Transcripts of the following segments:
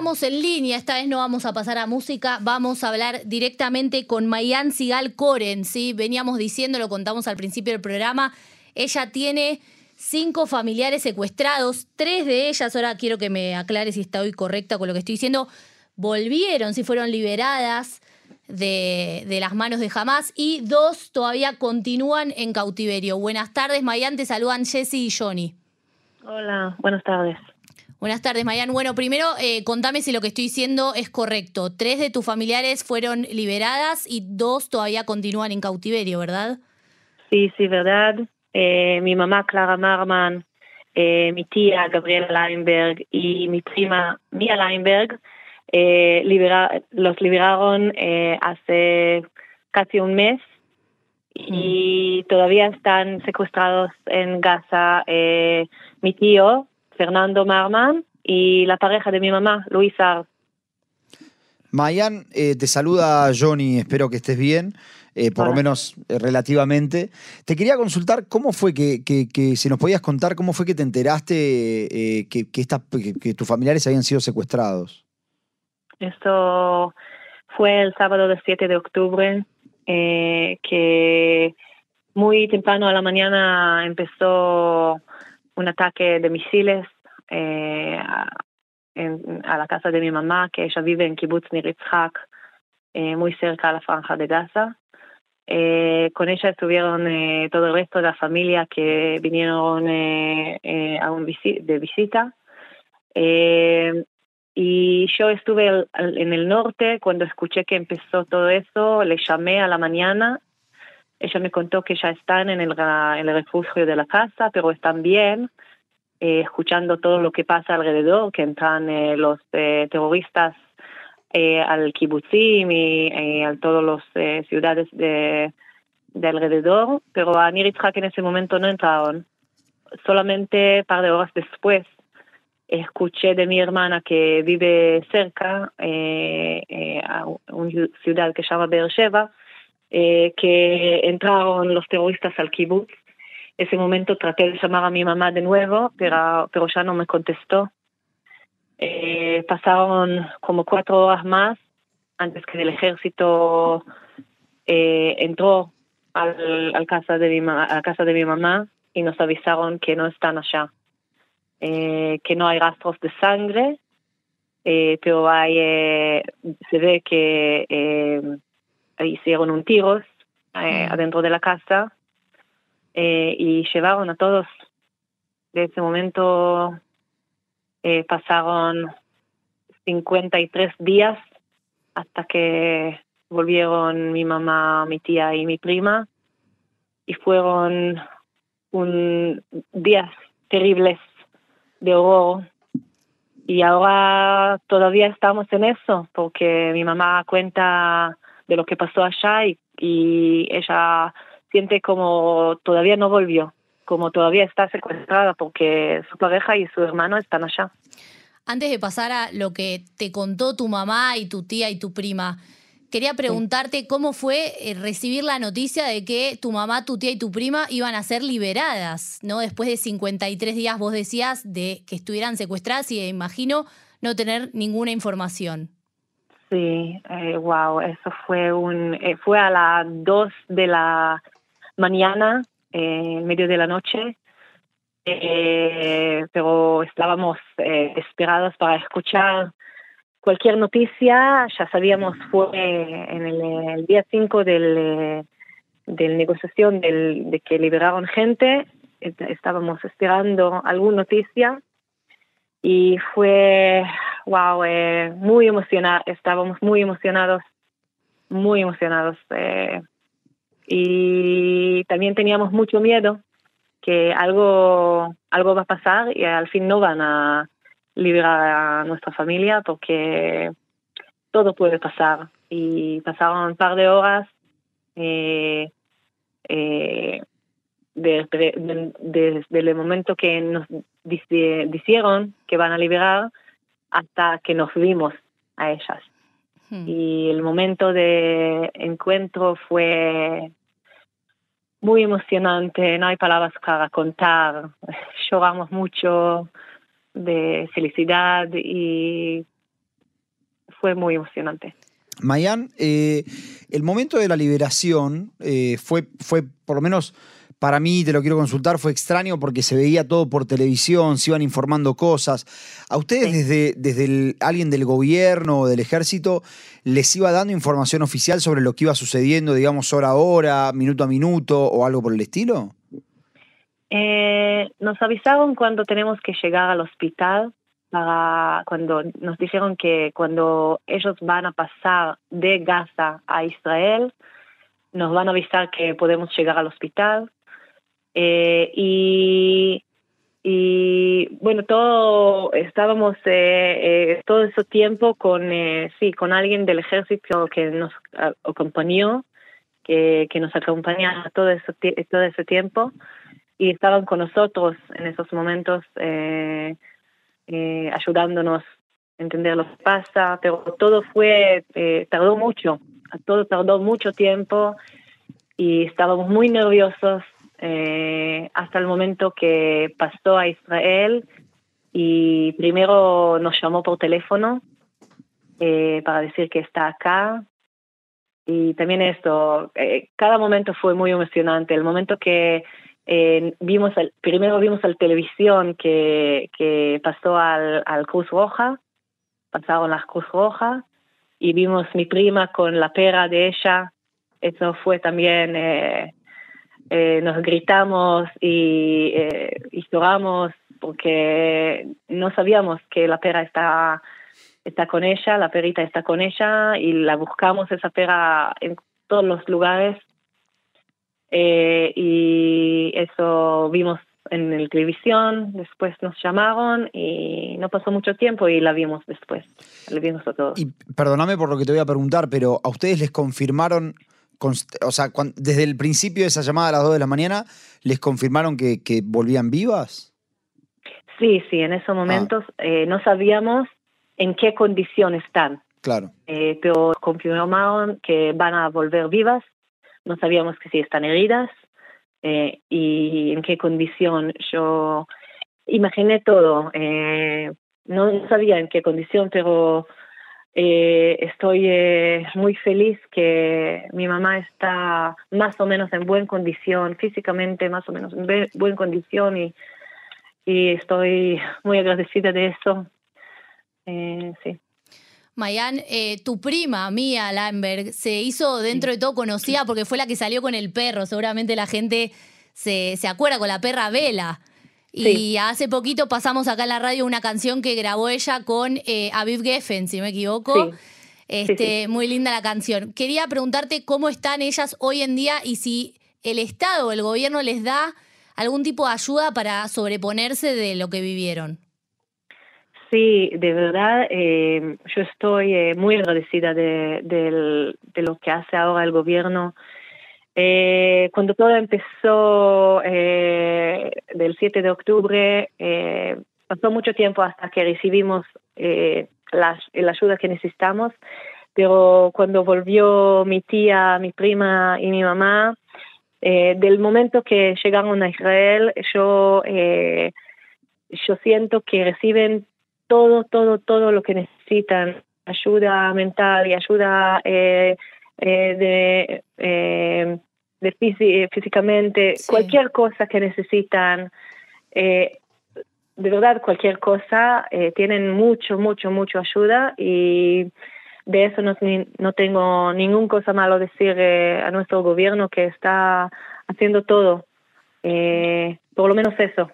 estamos en línea, esta vez no vamos a pasar a música, vamos a hablar directamente con Mayan Sigal Coren, ¿sí? Veníamos diciendo, lo contamos al principio del programa, ella tiene cinco familiares secuestrados, tres de ellas, ahora quiero que me aclare si estoy correcta con lo que estoy diciendo, volvieron, si fueron liberadas de, de, las manos de Hamas y dos todavía continúan en cautiverio. Buenas tardes, Mayan, te saludan Jesse y Johnny. Hola, buenas tardes. Buenas tardes, Mayan. Bueno, primero eh, contame si lo que estoy diciendo es correcto. Tres de tus familiares fueron liberadas y dos todavía continúan en cautiverio, ¿verdad? Sí, sí, verdad. Eh, mi mamá Clara Marman, eh, mi tía Gabriela Leinberg y mi prima Mia Leinberg libera los liberaron hace casi un mes y todavía están secuestrados en Gaza mi tío Fernando Marman y la pareja de mi mamá, Luisa. Mayan, eh, te saluda Johnny, espero que estés bien. Eh, por lo menos eh, relativamente. Te quería consultar cómo fue que, que, si nos podías contar cómo fue que te enteraste que, que, tus familiares habían sido secuestrados. Esto fue el sábado del 7 de octubre, que muy temprano a la mañana empezó un ataque de misiles eh, a, la casa de mi mamá, que ella vive en Kibbutz Niritzhak, eh, muy cerca a la franja de Gaza. Eh, con ella estuvieron todo el resto de la familia que vinieron a un de visita. y yo estuve en el norte cuando escuché que empezó todo eso, le llamé a la mañana ella me contó que ya están en el, en el refugio de la casa, pero están bien, eh, escuchando todo lo que pasa alrededor, que entran eh, los eh, terroristas al kibutzim y a todas las ciudades de, de, alrededor, pero a Niritzhak en ese momento no entraron. Solamente un par de horas después escuché de mi hermana que vive cerca, a una ciudad que se llama Beersheba, eh, que entraron los terroristas al kibbutz. Ese momento traté de llamar a mi mamá de nuevo, pero, pero ya no me contestó. Eh, pasaron como cuatro horas más antes que el ejército eh, entró al, casa de mi, a casa de mi mamá y nos avisaron que no están allá, que no hay rastros de sangre, pero hay, se ve que hicieron un tiros eh, mm. adentro de la casa eh, y llevaron a todos. De ese momento eh, pasaron 53 días hasta que volvieron mi mamá, mi tía y mi prima y fueron un días terribles de horror y ahora todavía estamos en eso porque mi mamá cuenta de lo que pasó allá y, ella siente como todavía no volvió, como todavía está secuestrada porque su pareja y su hermano están allá. Antes de pasar a lo que te contó tu mamá y tu tía y tu prima, quería preguntarte cómo fue eh, recibir la noticia de que tu mamá, tu tía y tu prima iban a ser liberadas, ¿no? Después de 53 días vos decías de que estuvieran secuestradas y imagino no tener ninguna información. Sí, eh, wow, eso fue un, eh, fue a las dos de la mañana, eh, en medio de la noche, eh, pero estábamos esperados para escuchar cualquier noticia. Ya sabíamos, fue en el, día 5 del, del negociación del, de que liberaron gente, estábamos esperando alguna noticia y fue wow, eh, muy emocionada, estábamos muy emocionados, muy emocionados. Eh, y también teníamos mucho miedo que algo, algo va a pasar y al fin no van a liberar a nuestra familia porque todo puede pasar. Y pasaron un par de horas eh, eh, desde, el momento que nos dijeron que van a liberar hasta que nos vimos a ellas. Hmm. Y el momento de encuentro fue muy emocionante, no hay palabras para contar, lloramos mucho de felicidad y fue muy emocionante. Mayan, eh, el momento de la liberación eh, fue, fue, por lo menos para mí, te lo quiero consultar, fue extraño porque se veía todo por televisión, se iban informando cosas. ¿A ustedes desde, desde alguien del gobierno o del ejército les iba dando información oficial sobre lo que iba sucediendo, digamos, hora a hora, minuto a minuto o algo por el estilo? Eh, nos avisaron cuando tenemos que llegar al hospital para cuando nos dijeron que cuando ellos van a pasar de Gaza a Israel, nos van a avisar que podemos llegar al hospital. Eh, y, y bueno, todo estábamos eh, eh, todo ese tiempo con sí con alguien del ejército que nos acompañó, que, que nos acompañaba todo ese todo ese tiempo y estaban con nosotros en esos momentos. Eh, eh, ayudándonos a entender lo que pasa, pero todo fue, eh, tardó mucho, todo tardó mucho tiempo y estábamos muy nerviosos eh, hasta el momento que pasó a Israel y primero nos llamó por teléfono para decir que está acá. Y también esto, cada momento fue muy emocionante. El momento que vimos el, primero vimos la televisión que, que pasó al, Cruz Roja, pasaron las Cruz Roja, y vimos mi prima con la pera de ella. Eso fue también, eh, eh, nos gritamos y, eh, y lloramos porque no sabíamos que la pera está, está con ella, la perita está con ella, y la buscamos esa pera en todos los lugares eh, y eso vimos en la televisión, después nos llamaron y no pasó mucho tiempo y la vimos después, la vimos a todos. Y perdóname por lo que te voy a preguntar, pero ¿a ustedes les confirmaron, o sea, desde el principio de esa llamada a las 2 de la mañana, les confirmaron que, que volvían vivas? Sí, sí, en esos momentos eh, no sabíamos en qué condición están. Claro. Eh, pero confirmaron que van a volver vivas no sabíamos que si están heridas eh, y en qué condición. Yo imaginé todo, eh, no sabía en qué condición, pero eh, estoy muy feliz que mi mamá está más o menos en buena condición, físicamente más o menos en buena condición y, y estoy muy agradecida de eso. sí. Mayan, eh, tu prima, Mía Lamberg, se hizo dentro de todo conocida porque fue la que salió con el perro. Seguramente la gente se, se acuerda con la perra Vela. Y hace poquito pasamos acá en la radio una canción que grabó ella con eh, Aviv Geffen, si no me equivoco. Este, Muy linda la canción. Quería preguntarte cómo están ellas hoy en día y si el Estado el gobierno les da algún tipo de ayuda para sobreponerse de lo que vivieron. Sí, de verdad, eh, yo estoy eh, muy agradecida de, de, lo que hace ahora el gobierno. Eh, cuando todo empezó del 7 de octubre, pasó mucho tiempo hasta que recibimos la, la, ayuda que necesitamos, pero cuando volvió mi tía, mi prima y mi mamá, del momento que llegaron a Israel, yo, yo siento que reciben todo, todo, todo lo que necesitan, ayuda mental y ayuda eh, eh, de, eh, de físicamente, cualquier cosa que necesitan, de verdad cualquier cosa, tienen mucho, mucho, mucho ayuda y de eso no, no tengo ningún cosa malo decir a nuestro gobierno que está haciendo todo, por lo menos eso.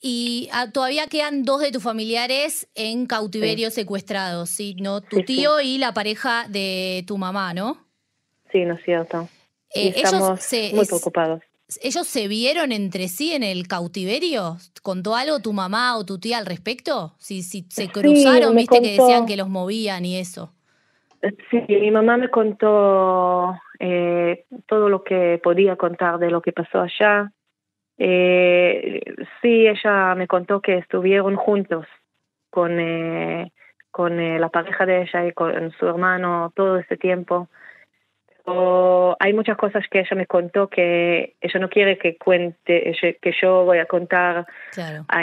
Y ah, todavía quedan dos de tus familiares en cautiverio secuestrados, ¿sí? ¿no? Tu tío y la pareja de tu mamá, ¿no? Sí, no es cierto. Eh, estamos muy preocupados. ¿Ellos se vieron entre sí en el cautiverio? ¿Contó algo tu mamá o tu tía al respecto? Si, si se cruzaron, viste que decían que los movían y eso. Sí, mi mamá me contó eh, todo lo que podía contar de lo que pasó allá. Eh, sí, ella me contó que estuvieron juntos con, eh, con eh, la pareja de ella y con su hermano todo este tiempo. Hay muchas cosas que ella me contó que ella no quiere que cuente, que yo voy a contar a,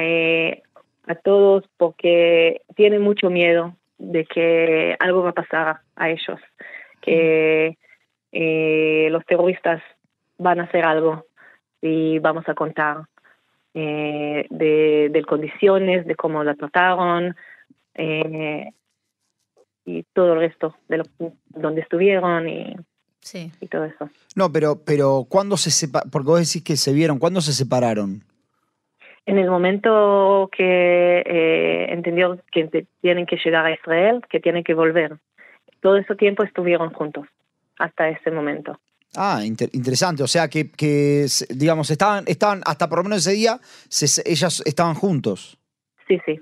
a todos porque tiene mucho miedo de que algo va a pasar a ellos, que eh, los terroristas van a hacer algo y vamos a contar eh, de, de, condiciones, de cómo la trataron eh, y todo el resto de lo, donde estuvieron y, sí. y todo eso. No, pero, pero ¿cuándo se separaron? Porque vos decís que se vieron, ¿cuándo se separaron? En el momento que eh, entendió que tienen que llegar a Israel, que tienen que volver. Todo ese tiempo estuvieron juntos, hasta ese momento. Ah, inter interesante. O sea que, que, digamos, estaban, estaban, hasta por lo menos ese día, se, ellas estaban juntos. Sí, sí.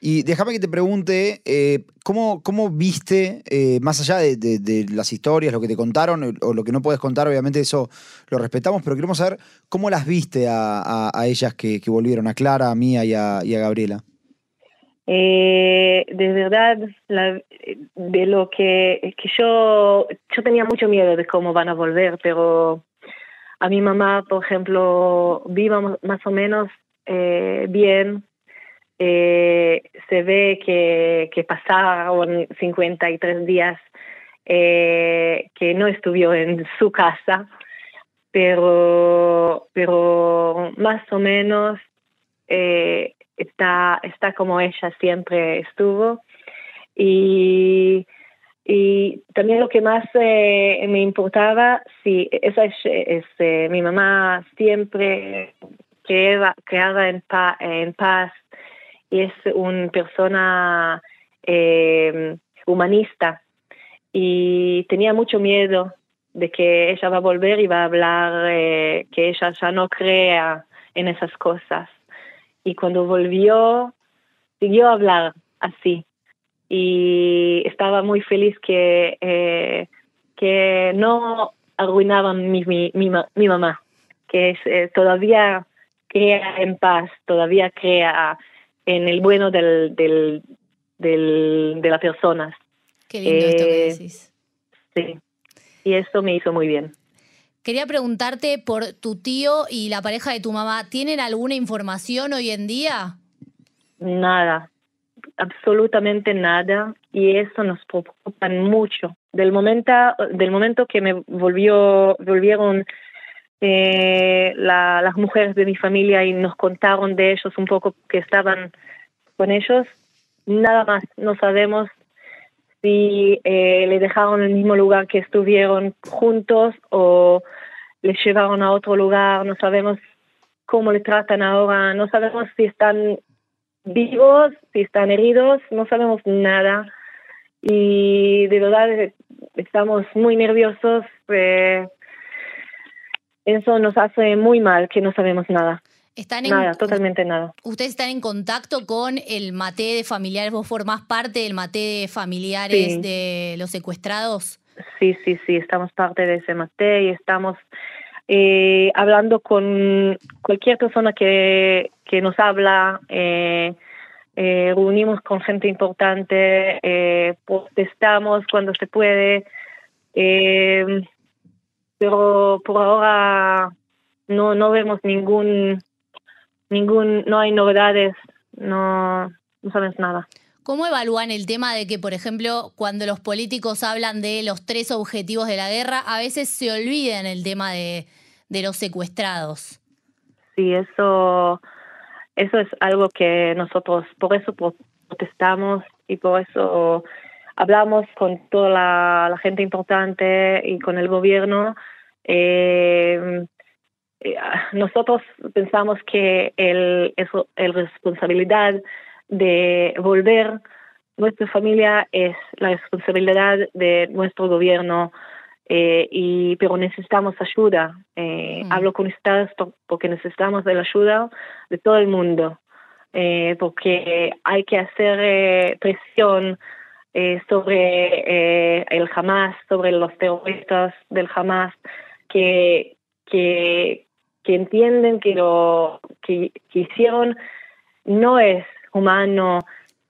Y déjame que te pregunte, eh, ¿cómo, ¿cómo, viste, eh, más allá de, las historias, lo que te contaron o lo que no puedes contar, obviamente eso lo respetamos, pero queremos saber cómo las viste a, a, ellas que, volvieron, a Clara, a Mía y a, y a Gabriela? Eh, de verdad, la, de lo que, que yo, yo tenía mucho miedo de cómo van a volver, pero a mi mamá, por ejemplo, viva más o menos eh, bien. Eh, se ve que, que pasaron 53 días eh, que no estuvo en su casa, pero, pero más o menos eh, está, está como ella siempre estuvo. Y, y también lo que más me importaba, sí, esa es, es mi mamá siempre creaba, creaba en, pa, en paz es una persona eh, humanista. Y tenía mucho miedo de que ella va a volver y va a hablar eh, que ella ya no crea en esas cosas. Y cuando volvió siguió a hablar así. Y estaba muy feliz que eh, que no arruinaban mi, mi, mi, mi mamá que todavía crea en paz todavía crea en el bueno del, del, del de las personas qué lindo eh, esto que decís sí y eso me hizo muy bien Quería preguntarte por tu tío y la pareja de tu mamá. ¿Tienen alguna información hoy en día? Nada, absolutamente nada. Y eso nos preocupa mucho. Del momento, del momento que me volvió, volvieron eh, la, las mujeres de mi familia y nos contaron de ellos un poco que estaban con ellos, nada más. No sabemos si eh, le dejaron el mismo lugar que estuvieron juntos o les llevaron a otro lugar, no sabemos cómo le tratan ahora, no sabemos si están vivos, si están heridos, no sabemos nada. Y de verdad estamos muy nerviosos. Eh, eso nos hace muy mal que no sabemos nada. Están en, nada, totalmente nada. ¿Ustedes están en contacto con el mate de familiares? ¿Vos formás parte del mate de familiares Sí. de los secuestrados? Sí, sí, sí, estamos parte de ese mate y estamos eh, hablando con cualquier persona que, que nos habla. Eh, eh, reunimos con gente importante, eh, protestamos cuando se puede, pero por ahora no, no vemos ningún, ningún, no hay novedades, no, no sabes nada. ¿Cómo evalúan el tema de que, por ejemplo, cuando los políticos hablan de los tres objetivos de la guerra, a veces se olvidan el tema de, de los secuestrados? Sí, eso, eso es algo que nosotros, por eso protestamos y por eso hablamos con toda la, la gente importante y con el gobierno. Eh, nosotros pensamos que el, eso, el responsabilidad de volver nuestra familia es la responsabilidad de nuestro gobierno, eh, y, pero necesitamos ayuda. Eh, mm. Hablo con ustedes porque necesitamos la ayuda de todo el mundo, eh, porque hay que hacer presión sobre el Hamas, sobre los terroristas del Hamas, que, que, que entienden que lo que, que hicieron no es humano,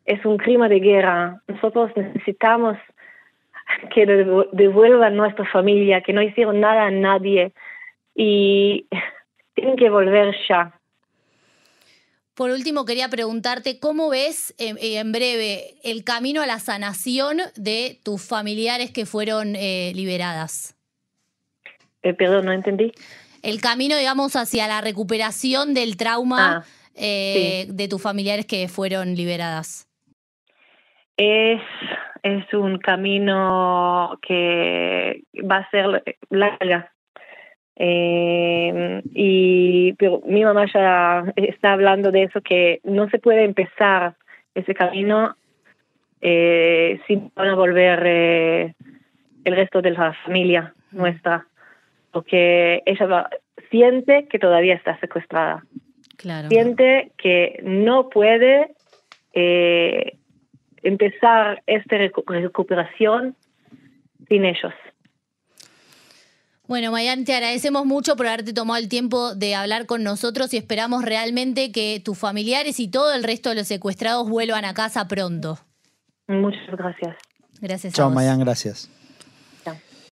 es un crimen de guerra. Nosotros necesitamos que devuelvan nuestra familia, que no hicieron nada a nadie y tienen que volver ya. Por último, quería preguntarte, ¿cómo ves eh, eh, en breve el camino a la sanación de tus familiares que fueron eh, liberadas? perdón, no entendí. El camino, digamos, hacia la recuperación del trauma ah, de tus familiares que fueron liberadas. Es, es un camino que va a ser larga, eh, y pero mi mamá ya está hablando de eso, que no se puede empezar ese camino eh, sin van a volver eh, el resto de la familia nuestra, porque ella siente que todavía está secuestrada. Claro. Siente que no puede eh, empezar esta recuperación sin ellos. Bueno, Mayan, te agradecemos mucho por haberte tomado el tiempo de hablar con nosotros y esperamos realmente que tus familiares y todo el resto de los secuestrados vuelvan a casa pronto. Muchas gracias. Gracias. Chao, Mayan, gracias.